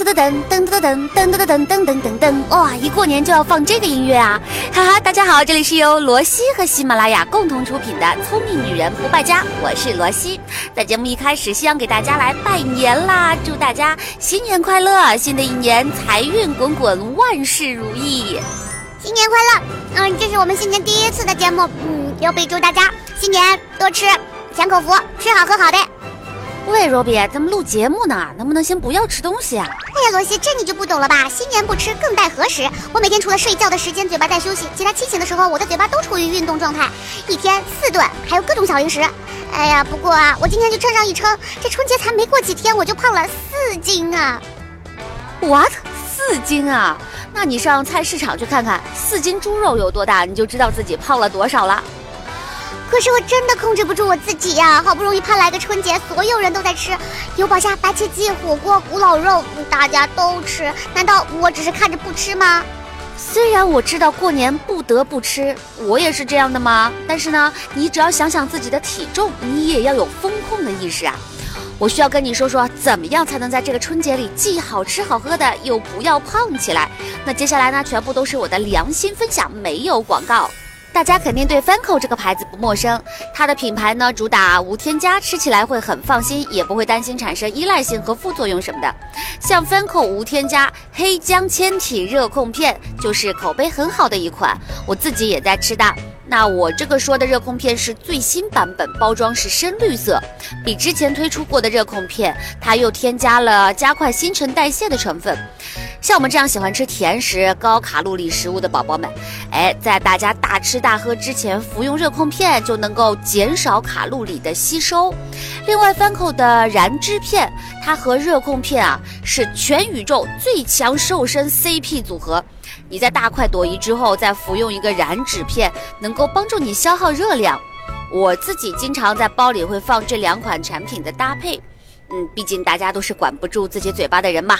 噔噔噔噔噔噔噔噔噔噔噔噔噔！哇，一过年就要放这个音乐啊！哈哈，大家好，这里是由罗西和喜马拉雅共同出品的《聪明女人不败家》，我是罗西。在节目一开始，希望给大家来拜年啦，祝大家新年快乐，新的一年财运滚滚，万事如意，新年快乐！嗯，这是我们新年第一次的节目，嗯，要备祝大家新年多吃，享口福，吃好喝好的。喂，罗比，咱们录节目呢，能不能先不要吃东西啊？哎呀，罗西，这你就不懂了吧？新年不吃更待何时？我每天除了睡觉的时间嘴巴在休息，其他清醒的时候，我的嘴巴都处于运动状态，一天四顿，还有各种小零食。哎呀，不过啊，我今天就称上一称，这春节才没过几天，我就胖了四斤啊！What？四斤啊？那你上菜市场去看看，四斤猪肉有多大，你就知道自己胖了多少了。可是我真的控制不住我自己呀！好不容易盼来个春节，所有人都在吃油爆虾、白切鸡、火锅、古老肉，大家都吃，难道我只是看着不吃吗？虽然我知道过年不得不吃，我也是这样的吗？但是呢，你只要想想自己的体重，你也要有风控的意识啊！我需要跟你说说，怎么样才能在这个春节里既好吃好喝的，又不要胖起来？那接下来呢，全部都是我的良心分享，没有广告。大家肯定对 Fanco 这个牌子不陌生，它的品牌呢主打无添加，吃起来会很放心，也不会担心产生依赖性和副作用什么的。像 Fanco 无添加黑姜纤体热控片就是口碑很好的一款，我自己也在吃的。那我这个说的热控片是最新版本，包装是深绿色，比之前推出过的热控片，它又添加了加快新陈代谢的成分。像我们这样喜欢吃甜食、高卡路里食物的宝宝们，哎，在大家大吃大喝之前服用热控片，就能够减少卡路里的吸收。另外，翻口的燃脂片，它和热控片啊是全宇宙最强瘦身 CP 组合。你在大快朵颐之后，再服用一个燃脂片，能够帮助你消耗热量。我自己经常在包里会放这两款产品的搭配，嗯，毕竟大家都是管不住自己嘴巴的人嘛。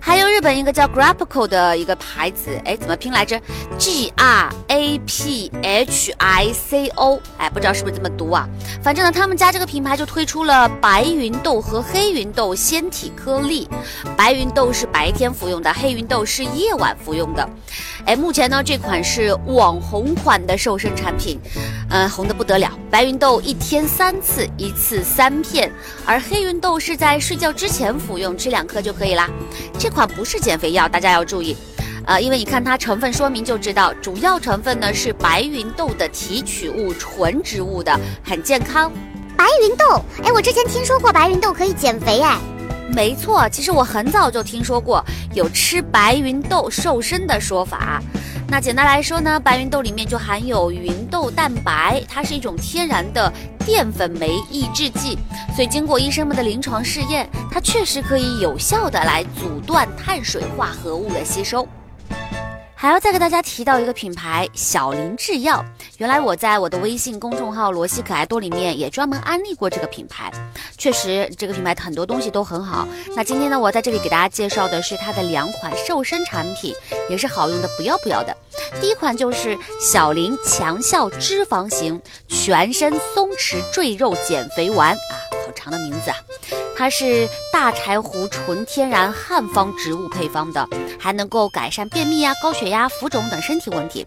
还有日本一个叫 Grapico 的一个牌子，哎，怎么拼来着？G R A P H I C O，哎，不知道是不是这么读啊？反正呢，他们家这个品牌就推出了白芸豆和黑芸豆纤体颗粒，白芸豆是白天服用的，黑芸豆是夜晚服用的。哎，目前呢，这款是网红款的瘦身产品，嗯，红的不得了。白芸豆一天三次，一次三片，而黑芸豆是在睡觉之前服用，吃两颗就可以啦。这款不是减肥药，大家要注意，呃，因为你看它成分说明就知道，主要成分呢是白芸豆的提取物，纯植物的，很健康。白芸豆，哎，我之前听说过白芸豆可以减肥，哎。没错，其实我很早就听说过有吃白芸豆瘦身的说法。那简单来说呢，白芸豆里面就含有芸豆蛋白，它是一种天然的淀粉酶抑制剂，所以经过医生们的临床试验，它确实可以有效的来阻断碳水化合物的吸收。还要再给大家提到一个品牌小林制药，原来我在我的微信公众号罗西可爱多里面也专门安利过这个品牌，确实这个品牌很多东西都很好。那今天呢，我在这里给大家介绍的是它的两款瘦身产品，也是好用的不要不要的。第一款就是小林强效脂肪型全身松弛赘肉减肥丸啊，好长的名字啊。它是大柴胡纯天然汉方植物配方的，还能够改善便秘啊、高血压、浮肿等身体问题。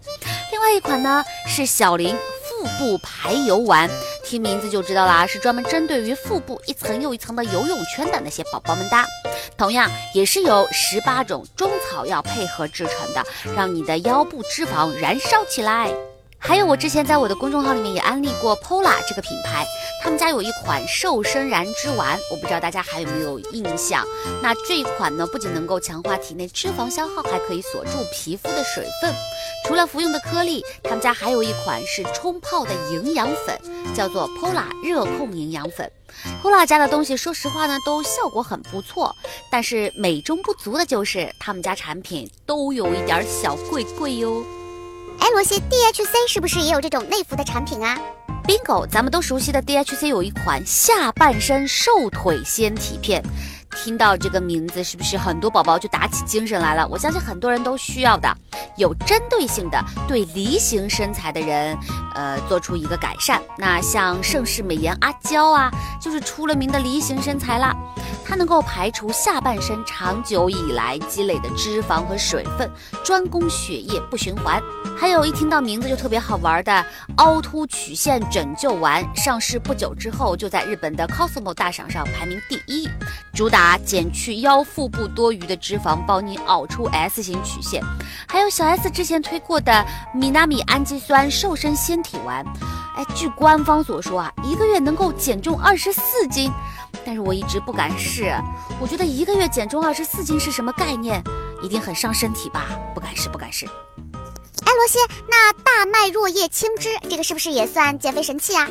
另外一款呢是小林腹部排油丸，听名字就知道啦，是专门针对于腹部一层又一层的游泳圈的那些宝宝们的。同样也是由十八种中草药配合制成的，让你的腰部脂肪燃烧起来。还有，我之前在我的公众号里面也安利过 Pola 这个品牌，他们家有一款瘦身燃脂丸，我不知道大家还有没有印象。那这一款呢，不仅能够强化体内脂肪消耗，还可以锁住皮肤的水分。除了服用的颗粒，他们家还有一款是冲泡的营养粉，叫做 Pola 热控营养粉。Pola 家的东西，说实话呢，都效果很不错，但是美中不足的就是他们家产品都有一点小贵贵哟。哎，罗西，DHC 是不是也有这种内服的产品啊？Bingo，咱们都熟悉的 DHC 有一款下半身瘦腿纤体片，听到这个名字，是不是很多宝宝就打起精神来了？我相信很多人都需要的，有针对性的对梨形身材的人，呃，做出一个改善。那像盛世美颜阿娇啊，就是出了名的梨形身材啦。它能够排除下半身长久以来积累的脂肪和水分，专攻血液不循环。还有一听到名字就特别好玩的凹凸曲线拯救丸，上市不久之后就在日本的 Cosmo 大赏上排名第一，主打减去腰腹部多余的脂肪，帮你凹出 S 型曲线。还有小 S 之前推过的米纳米氨基酸瘦身纤体丸，哎，据官方所说啊，一个月能够减重二十四斤。但是我一直不敢试，我觉得一个月减重二十四斤是什么概念？一定很伤身体吧？不敢试，不敢试。哎，罗西，那大麦若叶青汁这个是不是也算减肥神器啊？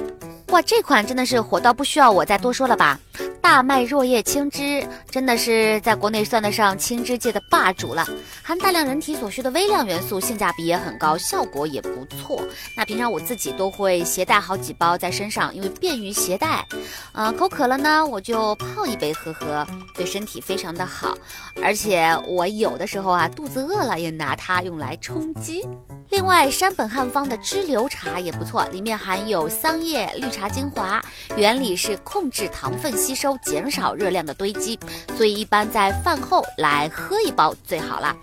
哇，这款真的是火到不需要我再多说了吧？大麦若叶青汁真的是在国内算得上青汁界的霸主了，含大量人体所需的微量元素，性价比也很高，效果也不错。那平常我自己都会携带好几包在身上，因为便于携带。嗯，口渴了呢，我就泡一杯喝喝，对身体非常的好。而且我有的时候啊，肚子饿了也拿它用来充饥。另外，山本汉方的支流茶也不错，里面含有桑叶绿茶精华，原理是控制糖分吸收，减少热量的堆积，所以一般在饭后来喝一包最好了。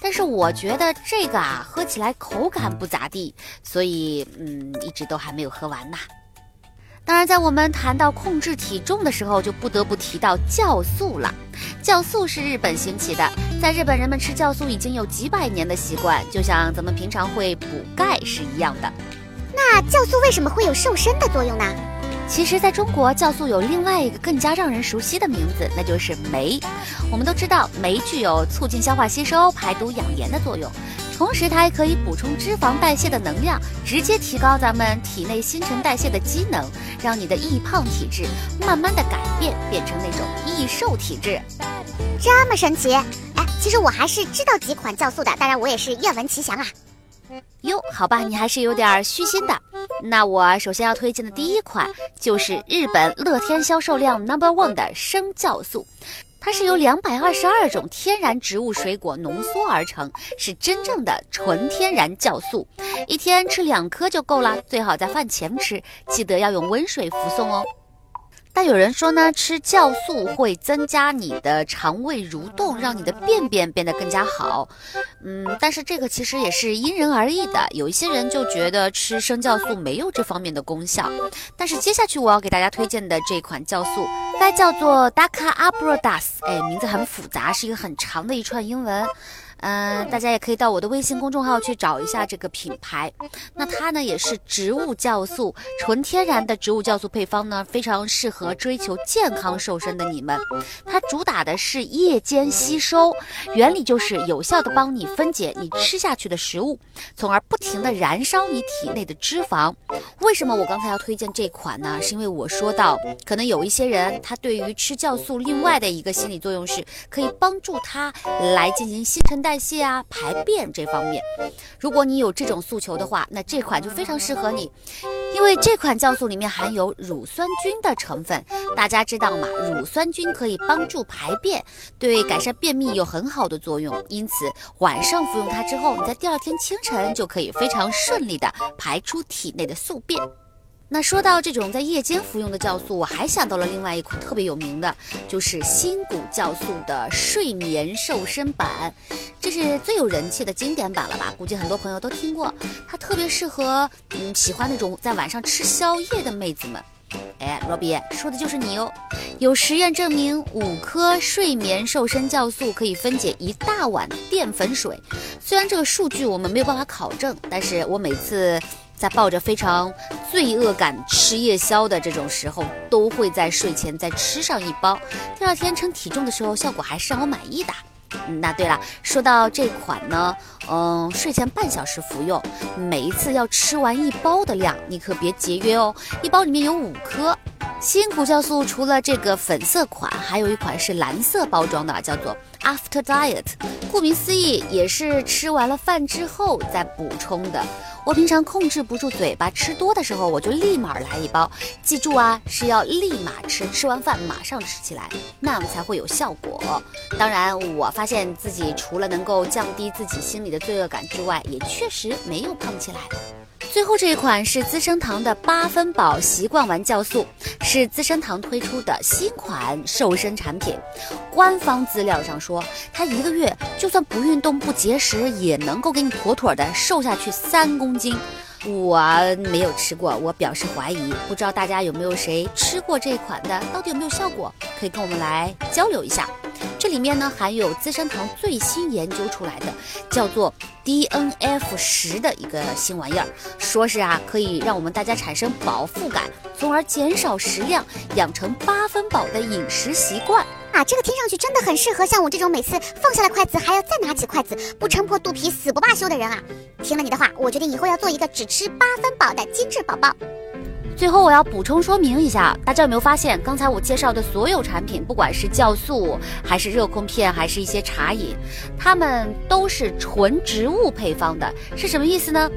但是我觉得这个啊，喝起来口感不咋地，所以嗯，一直都还没有喝完呢。当然，在我们谈到控制体重的时候，就不得不提到酵素了。酵素是日本兴起的，在日本人们吃酵素已经有几百年的习惯，就像咱们平常会补钙是一样的。那酵素为什么会有瘦身的作用呢？其实，在中国，酵素有另外一个更加让人熟悉的名字，那就是酶。我们都知道，酶具有促进消化吸收、排毒养颜的作用。同时，它还可以补充脂肪代谢的能量，直接提高咱们体内新陈代谢的机能，让你的易胖体质慢慢的改变，变成那种易瘦体质。这么神奇？哎，其实我还是知道几款酵素的，当然我也是愿闻其详啊。哟，好吧，你还是有点虚心的。那我首先要推荐的第一款就是日本乐天销售量 number one 的生酵素。它是由两百二十二种天然植物水果浓缩而成，是真正的纯天然酵素。一天吃两颗就够了，最好在饭前吃，记得要用温水服送哦。那有人说呢，吃酵素会增加你的肠胃蠕动，让你的便便变得更加好。嗯，但是这个其实也是因人而异的。有一些人就觉得吃生酵素没有这方面的功效。但是接下去我要给大家推荐的这款酵素，该叫做 Daca Abrodas。哎，名字很复杂，是一个很长的一串英文。嗯，大家也可以到我的微信公众号去找一下这个品牌。那它呢也是植物酵素，纯天然的植物酵素配方呢，非常适合追求健康瘦身的你们。它主打的是夜间吸收，原理就是有效的帮你分解你吃下去的食物，从而不停的燃烧你体内的脂肪。为什么我刚才要推荐这款呢？是因为我说到，可能有一些人他对于吃酵素另外的一个心理作用是，可以帮助他来进行新陈代。代谢啊，排便这方面，如果你有这种诉求的话，那这款就非常适合你，因为这款酵素里面含有乳酸菌的成分。大家知道吗？乳酸菌可以帮助排便，对改善便秘有很好的作用。因此，晚上服用它之后，你在第二天清晨就可以非常顺利的排出体内的宿便。那说到这种在夜间服用的酵素，我还想到了另外一款特别有名的，就是新谷酵素的睡眠瘦身版，这是最有人气的经典版了吧？估计很多朋友都听过，它特别适合嗯喜欢那种在晚上吃宵夜的妹子们。哎，罗比说的就是你哦。有实验证明，五颗睡眠瘦身酵素可以分解一大碗淀粉水。虽然这个数据我们没有办法考证，但是我每次。在抱着非常罪恶感吃夜宵的这种时候，都会在睡前再吃上一包，第二天称体重的时候，效果还是让我满意的。嗯那对了，说到这款呢，嗯，睡前半小时服用，每一次要吃完一包的量，你可别节约哦，一包里面有五颗。新谷酵素除了这个粉色款，还有一款是蓝色包装的，叫做 After Diet。顾名思义，也是吃完了饭之后再补充的。我平常控制不住嘴巴，吃多的时候我就立马来一包。记住啊，是要立马吃，吃完饭马上吃起来，那样才会有效果。当然，我发现自己除了能够降低自己心里的罪恶感之外，也确实没有胖起来。最后这一款是资生堂的八分饱习惯丸酵素，是资生堂推出的新款瘦身产品。官方资料上说，它一个月就算不运动不节食，也能够给你妥妥的瘦下去三公斤。我没有吃过，我表示怀疑。不知道大家有没有谁吃过这款的？到底有没有效果？可以跟我们来交流一下。这里面呢含有资生堂最新研究出来的，叫做 DNF 十的一个新玩意儿，说是啊可以让我们大家产生饱腹感，从而减少食量，养成八分饱的饮食习惯。啊，这个听上去真的很适合像我这种每次放下了筷子还要再拿起筷子，不撑破肚皮死不罢休的人啊！听了你的话，我决定以后要做一个只吃八分饱的精致宝宝。最后我要补充说明一下，大家有没有发现，刚才我介绍的所有产品，不管是酵素，还是热控片，还是一些茶饮，它们都是纯植物配方的，是什么意思呢？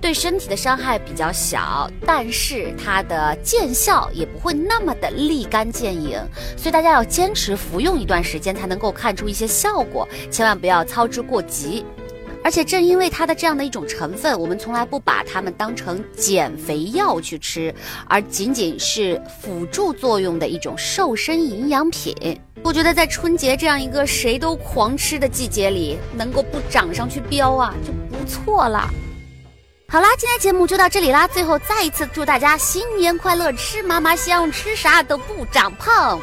对身体的伤害比较小，但是它的见效也不会那么的立竿见影，所以大家要坚持服用一段时间才能够看出一些效果，千万不要操之过急。而且正因为它的这样的一种成分，我们从来不把它们当成减肥药去吃，而仅仅是辅助作用的一种瘦身营养品。我觉得在春节这样一个谁都狂吃的季节里，能够不长上去膘啊，就不错了。好啦，今天节目就到这里啦。最后再一次祝大家新年快乐，吃嘛嘛香，吃啥都不长胖。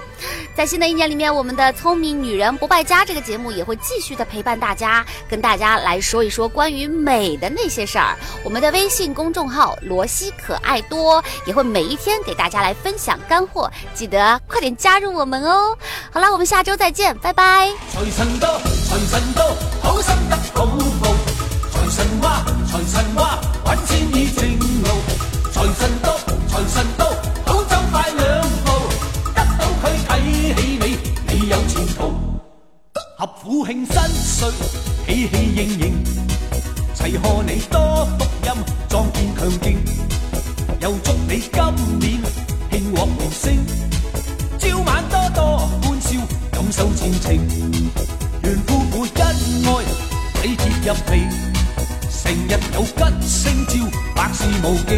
在新的一年里面，我们的聪明女人不败家这个节目也会继续的陪伴大家，跟大家来说一说关于美的那些事儿。我们的微信公众号罗西可爱多也会每一天给大家来分享干货，记得快点加入我们哦。好啦，我们下周再见，拜拜。财神到，财神到，好心得共财神，话，财神话。揾钱已正路，财神到，财神到，好走快两步，得到佢睇起你，你有前途。合府庆新岁，喜气盈盈，齐贺你多福音，壮健强劲，又祝你今年庆获荣升，朝晚多多欢笑，感受前程，愿夫妇恩爱，体贴入微。成日有吉星照，百事无忌，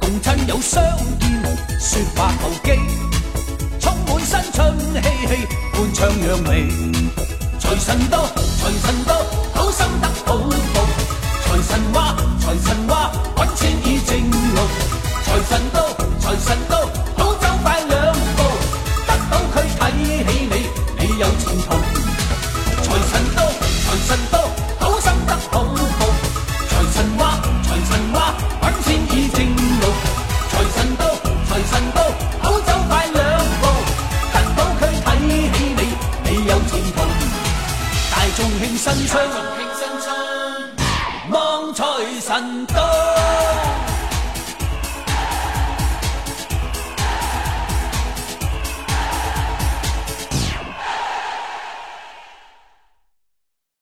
共亲友相见，说话投机，充满新春气气，欢唱扬眉。财神到，财神到，好心得好报。财神话，财神话，揾钱已正路。财神到，财神到，好走快两步，得到佢睇起你，你有前途。财神到，财神到。新春，望财神到。